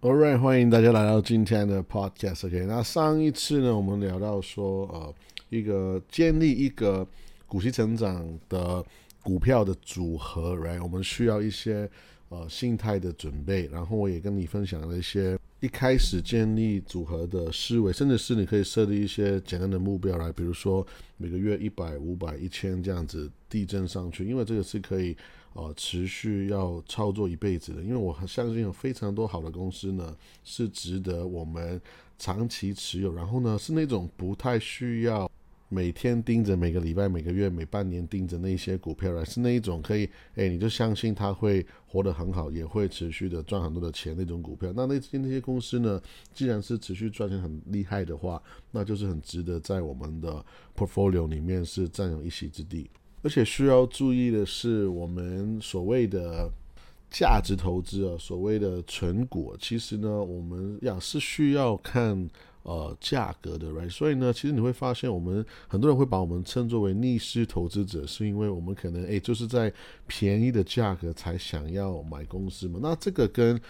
All right，欢迎大家来到今天的 podcast。OK，那上一次呢，我们聊到说，呃，一个建立一个股息成长的股票的组合，Right？我们需要一些呃心态的准备。然后我也跟你分享了一些一开始建立组合的思维，甚至是你可以设立一些简单的目标来，比如说每个月一百、五百、一千这样子递增上去，因为这个是可以。呃，持续要操作一辈子的，因为我相信有非常多好的公司呢，是值得我们长期持有。然后呢，是那种不太需要每天盯着、每个礼拜、每个月、每半年盯着那些股票，而是那一种可以，哎，你就相信它会活得很好，也会持续的赚很多的钱那种股票。那那那些公司呢，既然是持续赚钱很厉害的话，那就是很值得在我们的 portfolio 里面是占有一席之地。而且需要注意的是，我们所谓的价值投资啊，所谓的存股，其实呢，我们要是需要看呃价格的，right？所以呢，其实你会发现，我们很多人会把我们称作为逆势投资者，是因为我们可能诶就是在便宜的价格才想要买公司嘛。那这个跟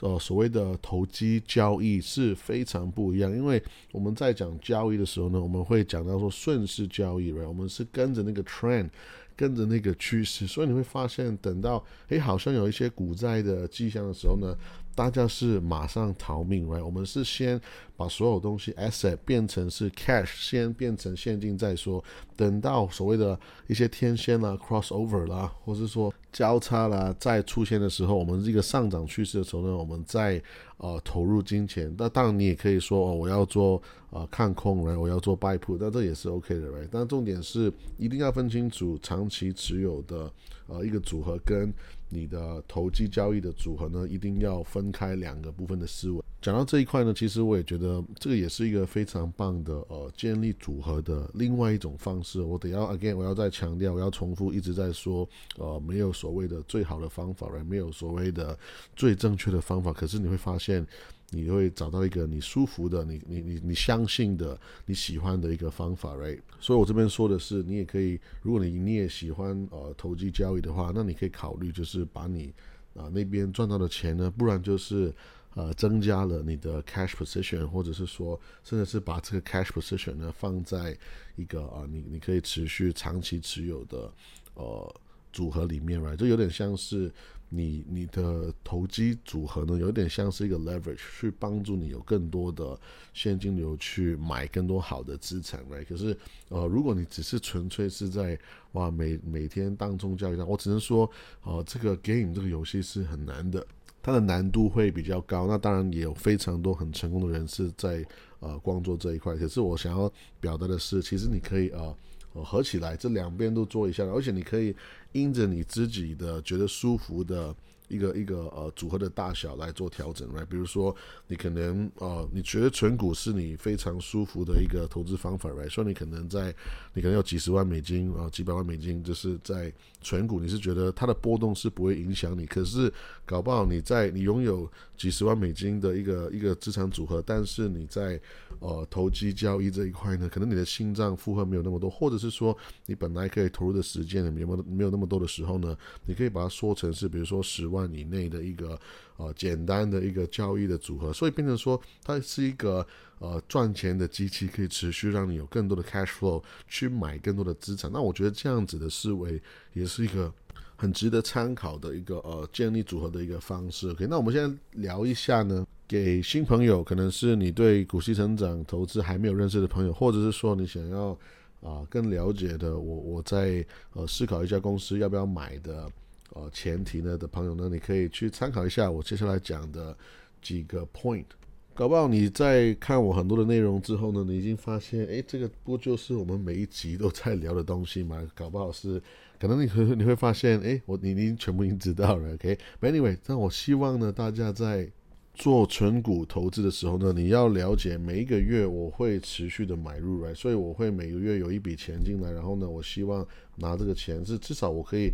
呃，所谓的投机交易是非常不一样，因为我们在讲交易的时候呢，我们会讲到说顺势交易我们是跟着那个 trend，跟着那个趋势，所以你会发现，等到诶好像有一些股灾的迹象的时候呢。大家是马上逃命来我们是先把所有东西 asset 变成是 cash，先变成现金再说。等到所谓的一些天线啦、crossover 啦，或是说交叉啦再出现的时候，我们这个上涨趋势的时候呢，我们再呃投入金钱。那当然你也可以说哦，我要做呃看空然后我要做 buy put，那这也是 OK 的，right？但重点是一定要分清楚长期持有的呃一个组合跟。你的投机交易的组合呢，一定要分开两个部分的思维。讲到这一块呢，其实我也觉得这个也是一个非常棒的呃建立组合的另外一种方式。我得要 again，我要再强调，我要重复，一直在说，呃，没有所谓的最好的方法，没有所谓的最正确的方法。可是你会发现。你会找到一个你舒服的、你你你你相信的、你喜欢的一个方法，right？所以我这边说的是，你也可以，如果你你也喜欢呃投机交易的话，那你可以考虑就是把你啊那边赚到的钱呢，不然就是呃增加了你的 cash position，或者是说，甚至是把这个 cash position 呢放在一个啊你你可以持续长期持有的呃组合里面，right？就有点像是。你你的投机组合呢，有点像是一个 leverage，去帮助你有更多的现金流去买更多好的资产，right？可是，呃，如果你只是纯粹是在哇每每天当中交易上，我只能说，呃，这个 game 这个游戏是很难的，它的难度会比较高。那当然也有非常多很成功的人士在呃光做这一块。可是我想要表达的是，其实你可以呃。合起来，这两边都做一下，而且你可以因着你自己的觉得舒服的。一个一个呃组合的大小来做调整来，比如说你可能呃你觉得存股是你非常舒服的一个投资方法来，所以你可能在你可能有几十万美金啊几百万美金，就是在存股，你是觉得它的波动是不会影响你，可是搞不好你在你拥有几十万美金的一个一个资产组合，但是你在呃投机交易这一块呢，可能你的心脏负荷没有那么多，或者是说你本来可以投入的时间没有没有那么多的时候呢，你可以把它说成是比如说十万。以内的一个呃简单的一个交易的组合，所以变成说它是一个呃赚钱的机器，可以持续让你有更多的 cash flow 去买更多的资产。那我觉得这样子的思维也是一个很值得参考的一个呃建立组合的一个方式。OK，那我们现在聊一下呢，给新朋友，可能是你对股息成长投资还没有认识的朋友，或者是说你想要啊更了解的，我我在呃思考一家公司要不要买的。呃，前提呢的朋友呢，你可以去参考一下我接下来讲的几个 point。搞不好你在看我很多的内容之后呢，你已经发现，哎，这个不就是我们每一集都在聊的东西吗？搞不好是，可能你会你会发现，哎，我你你全部已经知道了。OK，Anyway，但我希望呢，大家在做纯股投资的时候呢，你要了解每一个月我会持续的买入来，所以我会每个月有一笔钱进来，然后呢，我希望拿这个钱是至少我可以。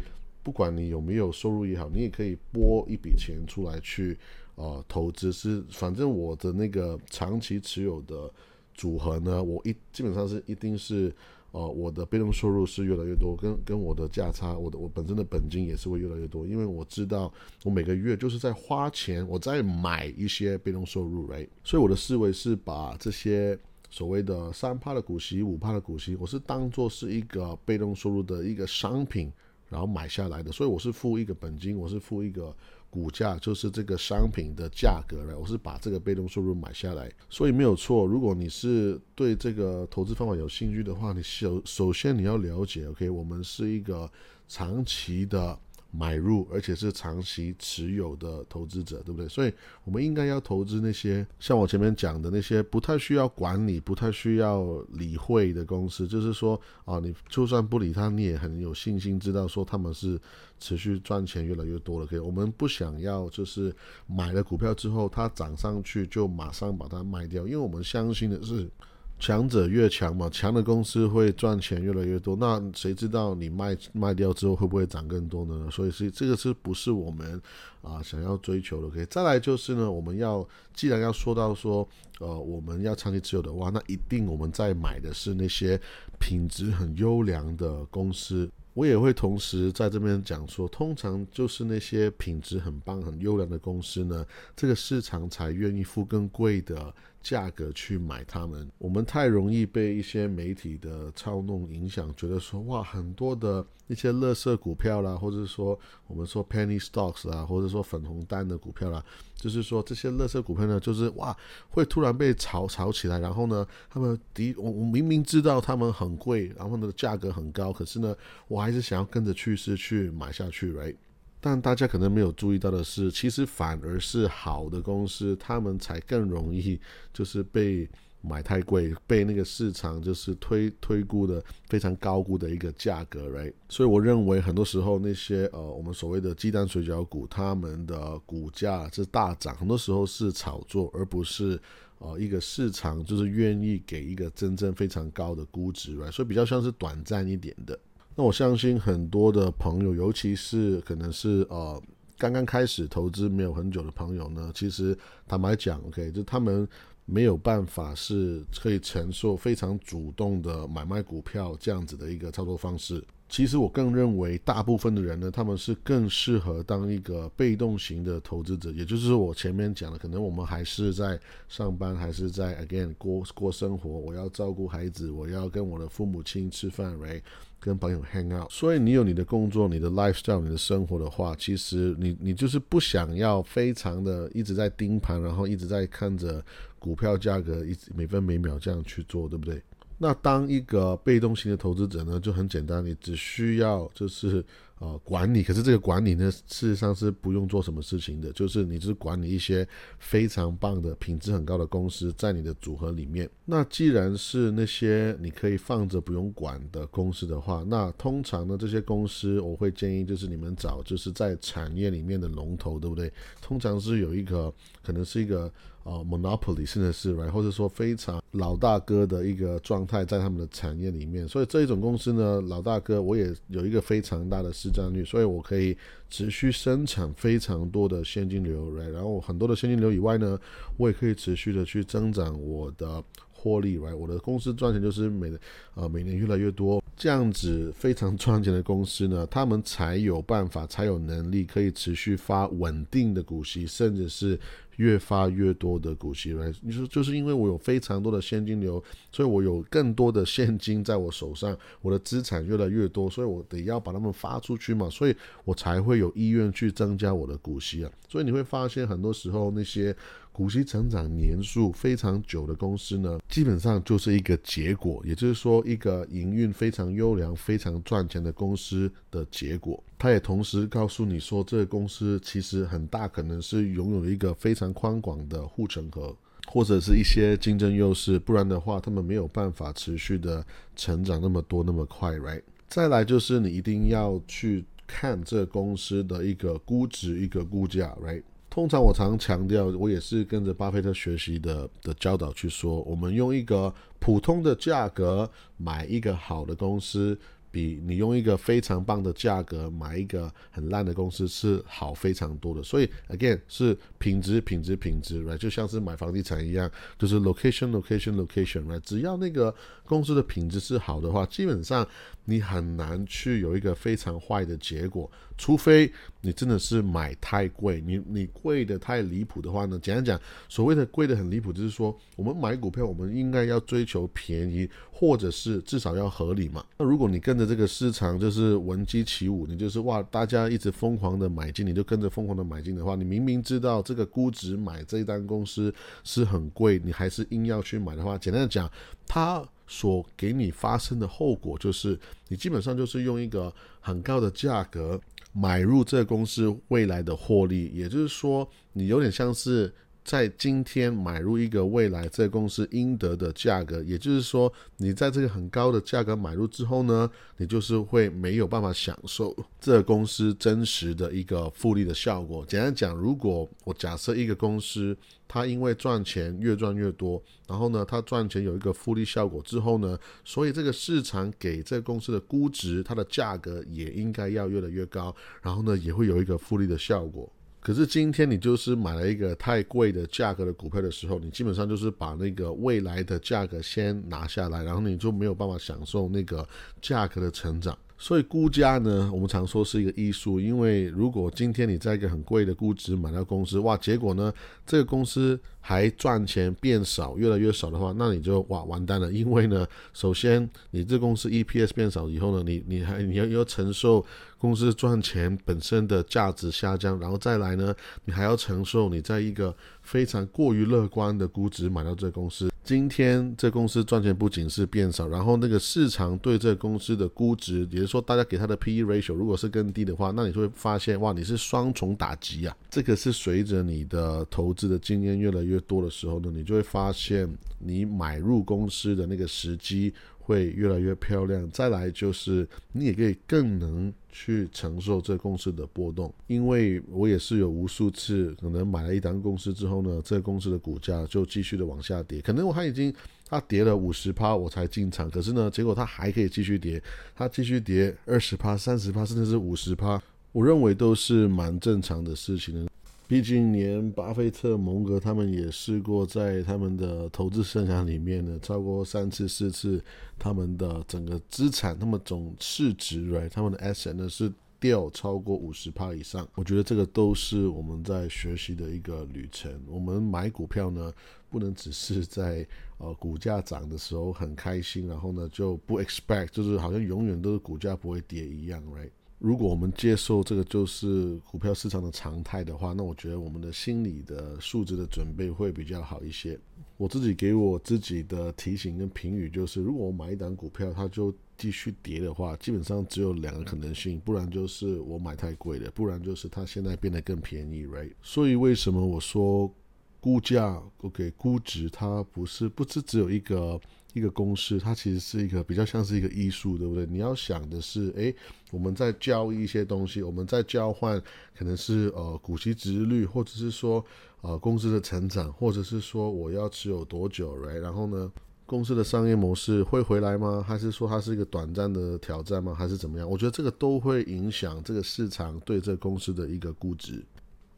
不管你有没有收入也好，你也可以拨一笔钱出来去，呃，投资。是，反正我的那个长期持有的组合呢，我一基本上是一定是，呃，我的被动收入是越来越多，跟跟我的价差，我的我本身的本金也是会越来越多，因为我知道我每个月就是在花钱，我在买一些被动收入来所以我的思维是把这些所谓的三趴的股息、五趴的股息，我是当做是一个被动收入的一个商品，然后买下来的，所以我是付一个本金，我是付一个。股价就是这个商品的价格了，我是把这个被动收入买下来，所以没有错。如果你是对这个投资方法有兴趣的话，你首首先你要了解，OK，我们是一个长期的。买入，而且是长期持有的投资者，对不对？所以，我们应该要投资那些像我前面讲的那些不太需要管理、不太需要理会的公司。就是说，啊，你就算不理他，你也很有信心，知道说他们是持续赚钱越来越多了。可以，我们不想要就是买了股票之后，它涨上去就马上把它卖掉，因为我们相信的是。强者越强嘛，强的公司会赚钱越来越多。那谁知道你卖卖掉之后会不会涨更多呢？所以是这个是不是我们啊想要追求的？OK，再来就是呢，我们要既然要说到说，呃，我们要长期持有的话，那一定我们在买的是那些品质很优良的公司。我也会同时在这边讲说，通常就是那些品质很棒、很优良的公司呢，这个市场才愿意付更贵的。价格去买它们，我们太容易被一些媒体的操弄影响，觉得说哇，很多的一些垃圾股票啦，或者说我们说 penny stocks 啊，或者说粉红单的股票啦，就是说这些乐色股票呢，就是哇，会突然被炒炒起来，然后呢，他们的我我明明知道他们很贵，然后呢价格很高，可是呢，我还是想要跟着趋势去买下去，right？但大家可能没有注意到的是，其实反而是好的公司，他们才更容易就是被买太贵，被那个市场就是推推估的非常高估的一个价格来所以我认为很多时候那些呃我们所谓的鸡蛋水饺股，他们的股价是大涨，很多时候是炒作，而不是呃一个市场就是愿意给一个真正非常高的估值来所以比较像是短暂一点的。那我相信很多的朋友，尤其是可能是呃刚刚开始投资没有很久的朋友呢，其实坦白讲，OK，就他们没有办法是可以承受非常主动的买卖股票这样子的一个操作方式。其实我更认为，大部分的人呢，他们是更适合当一个被动型的投资者，也就是我前面讲的，可能我们还是在上班，还是在 again 过过生活，我要照顾孩子，我要跟我的父母亲吃饭，right？跟朋友 hang out。所以你有你的工作，你的 lifestyle，你的生活的话，其实你你就是不想要非常的一直在盯盘，然后一直在看着股票价格，一直每分每秒这样去做，对不对？那当一个被动型的投资者呢，就很简单，你只需要就是呃管理，可是这个管理呢，事实上是不用做什么事情的，就是你只是管理一些非常棒的品质很高的公司在你的组合里面。那既然是那些你可以放着不用管的公司的话，那通常呢这些公司我会建议就是你们找就是在产业里面的龙头，对不对？通常是有一个可能是一个。呃，monopoly 甚至是 right，或者说非常老大哥的一个状态在他们的产业里面，所以这一种公司呢，老大哥我也有一个非常大的市占率，所以我可以持续生产非常多的现金流来然后很多的现金流以外呢，我也可以持续的去增长我的获利来我的公司赚钱就是每呃每年越来越多，这样子非常赚钱的公司呢，他们才有办法，才有能力可以持续发稳定的股息，甚至是。越发越多的股息来，你说就是因为我有非常多的现金流，所以我有更多的现金在我手上，我的资产越来越多，所以我得要把它们发出去嘛，所以我才会有意愿去增加我的股息啊。所以你会发现很多时候那些。股息成长年数非常久的公司呢，基本上就是一个结果，也就是说，一个营运非常优良、非常赚钱的公司的结果。它也同时告诉你说，这个公司其实很大可能是拥有一个非常宽广的护城河，或者是一些竞争优势，不然的话，他们没有办法持续的成长那么多、那么快，right？再来就是你一定要去看这公司的一个估值、一个估价，right？通常我常强调，我也是跟着巴菲特学习的的教导去说，我们用一个普通的价格买一个好的公司，比你用一个非常棒的价格买一个很烂的公司是好非常多的。所以 again 是品质、品质、品质，right？就像是买房地产一样，就是 location、location、location，right？只要那个公司的品质是好的话，基本上你很难去有一个非常坏的结果，除非你真的是买太贵，你你贵的太离谱的话呢？讲一讲，所谓的贵的很离谱，就是说我们买股票，我们应该要追求便宜，或者是至少要合理嘛。那如果你跟着这个市场就是闻鸡起舞，你就是哇，大家一直疯狂的买进，你就跟着疯狂的买进的话，你明明知道这个估值买这一单公司是很贵，你还是硬要去买的话，简单的讲，它。所给你发生的后果就是，你基本上就是用一个很高的价格买入这个公司未来的获利，也就是说，你有点像是。在今天买入一个未来这个公司应得的价格，也就是说，你在这个很高的价格买入之后呢，你就是会没有办法享受这个公司真实的一个复利的效果。简单讲，如果我假设一个公司它因为赚钱越赚越多，然后呢，它赚钱有一个复利效果之后呢，所以这个市场给这个公司的估值，它的价格也应该要越来越高，然后呢，也会有一个复利的效果。可是今天你就是买了一个太贵的价格的股票的时候，你基本上就是把那个未来的价格先拿下来，然后你就没有办法享受那个价格的成长。所以估价呢，我们常说是一个艺术，因为如果今天你在一个很贵的估值买到公司，哇，结果呢，这个公司还赚钱变少，越来越少的话，那你就哇完蛋了，因为呢，首先你这公司 EPS 变少以后呢，你你还你要要承受公司赚钱本身的价值下降，然后再来呢，你还要承受你在一个非常过于乐观的估值买到这公司。今天这公司赚钱不仅是变少，然后那个市场对这公司的估值，也就是说大家给它的 P/E ratio 如果是更低的话，那你就会发现哇，你是双重打击啊！这个是随着你的投资的经验越来越多的时候呢，你就会发现你买入公司的那个时机。会越来越漂亮。再来就是，你也可以更能去承受这公司的波动，因为我也是有无数次可能买了一单公司之后呢，这公司的股价就继续的往下跌。可能我它已经它跌了五十趴我才进场，可是呢，结果它还可以继续跌，它继续跌二十趴、三十趴，甚至是五十趴，我认为都是蛮正常的事情的。毕竟，连巴菲特、蒙格他们也试过，在他们的投资生涯里面呢，超过三次、四次，他们的整个资产，他们总市值，right，他们的 asset 呢是掉超过五十趴以上。我觉得这个都是我们在学习的一个旅程。我们买股票呢，不能只是在呃股价涨的时候很开心，然后呢就不 expect，就是好像永远都是股价不会跌一样，right。如果我们接受这个就是股票市场的常态的话，那我觉得我们的心理的素质的准备会比较好一些。我自己给我自己的提醒跟评语就是，如果我买一档股票，它就继续跌的话，基本上只有两个可能性，不然就是我买太贵了，不然就是它现在变得更便宜，right？所以为什么我说估价，OK，估值它不是不是只有一个。一个公式，它其实是一个比较像是一个艺术，对不对？你要想的是，诶，我们在交易一些东西，我们在交换，可能是呃股息值率，或者是说呃公司的成长，或者是说我要持有多久来然后呢，公司的商业模式会回来吗？还是说它是一个短暂的挑战吗？还是怎么样？我觉得这个都会影响这个市场对这个公司的一个估值。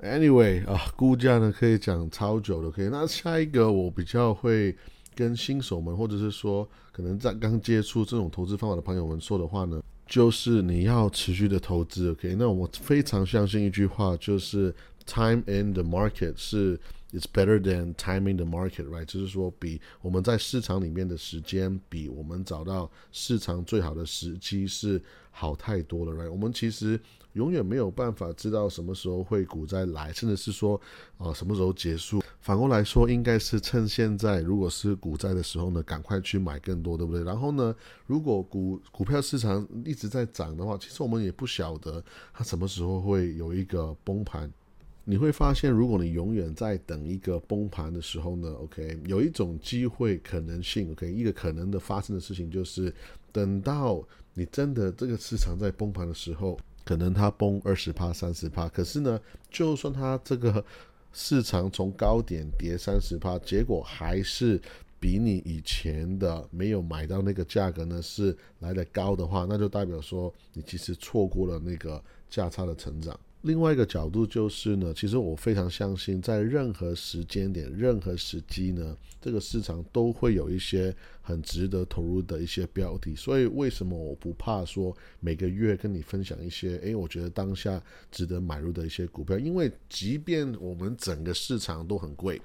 Anyway 啊，估价呢可以讲超久的，可以。那下一个我比较会。跟新手们，或者是说可能在刚接触这种投资方法的朋友们说的话呢，就是你要持续的投资。OK，那我非常相信一句话，就是 time in the market 是 it's better than timing the market，right？就是说比我们在市场里面的时间，比我们找到市场最好的时机是好太多了，right？我们其实。永远没有办法知道什么时候会股灾来，甚至是说，啊，什么时候结束。反过来说，应该是趁现在，如果是股灾的时候呢，赶快去买更多，对不对？然后呢，如果股股票市场一直在涨的话，其实我们也不晓得它什么时候会有一个崩盘。你会发现，如果你永远在等一个崩盘的时候呢，OK，有一种机会可能性，OK，一个可能的发生的事情就是，等到你真的这个市场在崩盘的时候。可能它崩二十趴、三十趴，可是呢，就算它这个市场从高点跌三十趴，结果还是比你以前的没有买到那个价格呢是来的高的话，那就代表说你其实错过了那个价差的成长。另外一个角度就是呢，其实我非常相信，在任何时间点、任何时机呢，这个市场都会有一些很值得投入的一些标的。所以为什么我不怕说每个月跟你分享一些，诶，我觉得当下值得买入的一些股票？因为即便我们整个市场都很贵，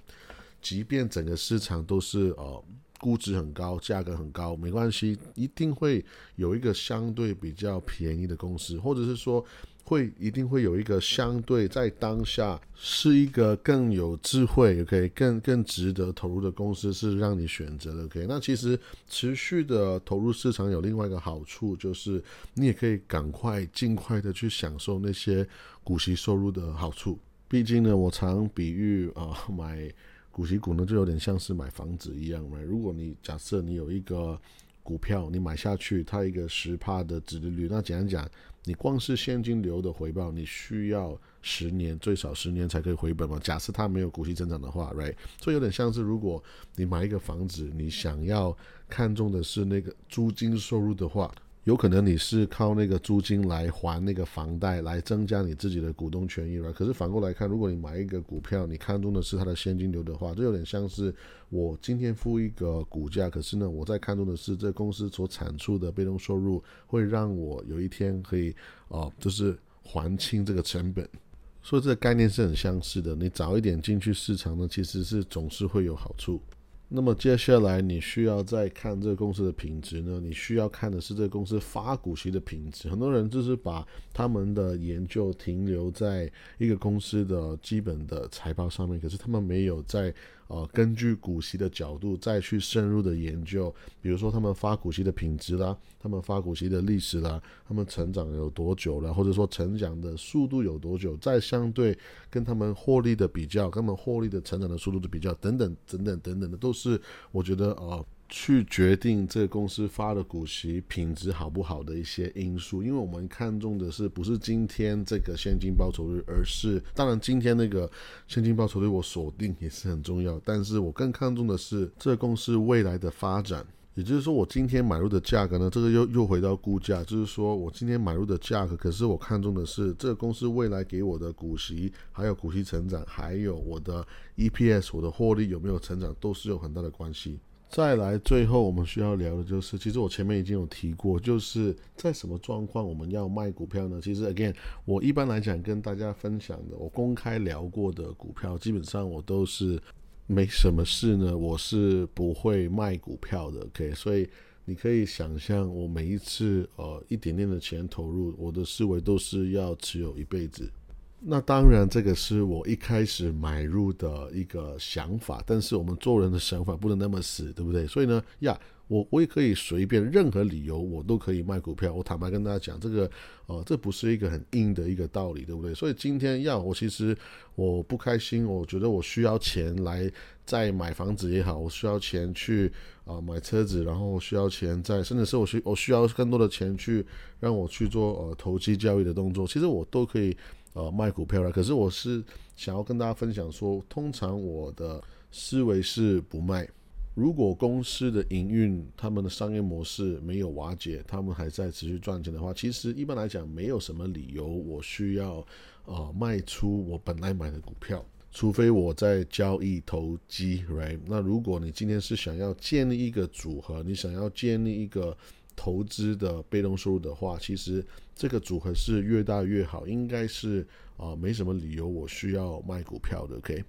即便整个市场都是呃估值很高、价格很高，没关系，一定会有一个相对比较便宜的公司，或者是说。会一定会有一个相对在当下是一个更有智慧，OK，更更值得投入的公司是让你选择的，OK。那其实持续的投入市场有另外一个好处，就是你也可以赶快尽快的去享受那些股息收入的好处。毕竟呢，我常比喻啊，买股息股呢就有点像是买房子一样嘛。如果你假设你有一个股票，你买下去，它一个十帕的值利率，那简单讲。你光是现金流的回报，你需要十年最少十年才可以回本嘛？假设它没有股息增长的话，right？所以有点像是如果你买一个房子，你想要看中的是那个租金收入的话。有可能你是靠那个租金来还那个房贷，来增加你自己的股东权益了。可是反过来看，如果你买一个股票，你看中的是它的现金流的话，这有点像是我今天付一个股价，可是呢，我在看中的是这公司所产出的被动收入，会让我有一天可以哦，就是还清这个成本。所以这个概念是很相似的。你早一点进去市场呢，其实是总是会有好处。那么接下来你需要再看这个公司的品质呢？你需要看的是这个公司发股息的品质。很多人就是把他们的研究停留在一个公司的基本的财报上面，可是他们没有在。啊，根据股息的角度再去深入的研究，比如说他们发股息的品质啦，他们发股息的历史啦，他们成长有多久了，或者说成长的速度有多久，再相对跟他们获利的比较，跟他们获利的成长的速度的比较，等等等等等等的，都是我觉得啊。去决定这个公司发的股息品质好不好的一些因素，因为我们看重的是不是今天这个现金报酬率，而是当然今天那个现金报酬率我锁定也是很重要，但是我更看重的是这个公司未来的发展。也就是说，我今天买入的价格呢，这个又又回到估价，就是说我今天买入的价格，可是我看中的是这个公司未来给我的股息，还有股息成长，还有我的 EPS，我的获利有没有成长，都是有很大的关系。再来，最后我们需要聊的就是，其实我前面已经有提过，就是在什么状况我们要卖股票呢？其实，again，我一般来讲跟大家分享的，我公开聊过的股票，基本上我都是没什么事呢，我是不会卖股票的。OK，所以你可以想象，我每一次呃一点点的钱投入，我的思维都是要持有一辈子。那当然，这个是我一开始买入的一个想法，但是我们做人的想法不能那么死，对不对？所以呢，呀，我我也可以随便任何理由，我都可以卖股票。我坦白跟大家讲，这个呃，这不是一个很硬的一个道理，对不对？所以今天要我其实我不开心，我觉得我需要钱来再买房子也好，我需要钱去啊买车子，然后需要钱在，甚至是我需我需要更多的钱去让我去做呃投机交易的动作，其实我都可以。呃，卖股票了。可是我是想要跟大家分享说，通常我的思维是不卖。如果公司的营运、他们的商业模式没有瓦解，他们还在持续赚钱的话，其实一般来讲没有什么理由我需要呃卖出我本来买的股票，除非我在交易投机，right？那如果你今天是想要建立一个组合，你想要建立一个。投资的被动收入的话，其实这个组合是越大越好，应该是啊没什么理由我需要卖股票的。OK，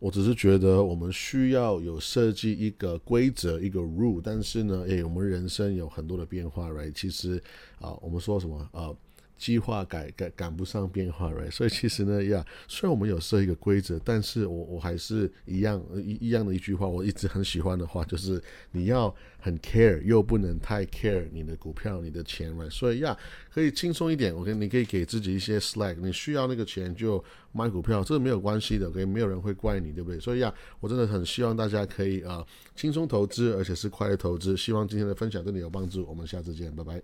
我只是觉得我们需要有设计一个规则一个 rule，但是呢，诶，我们人生有很多的变化，right？其实啊，我们说什么啊？计划改赶赶不上变化，right？所以其实呢，呀，虽然我们有设一个规则，但是我我还是一样一一样的一句话，我一直很喜欢的话，就是你要很 care，又不能太 care 你的股票、你的钱，right？所以呀，可以轻松一点，我跟你可以给自己一些 slack，你需要那个钱就买股票，这个没有关系的，OK？没有人会怪你，对不对？所以呀，我真的很希望大家可以啊轻松投资，而且是快乐投资。希望今天的分享对你有帮助，我们下次见，拜拜。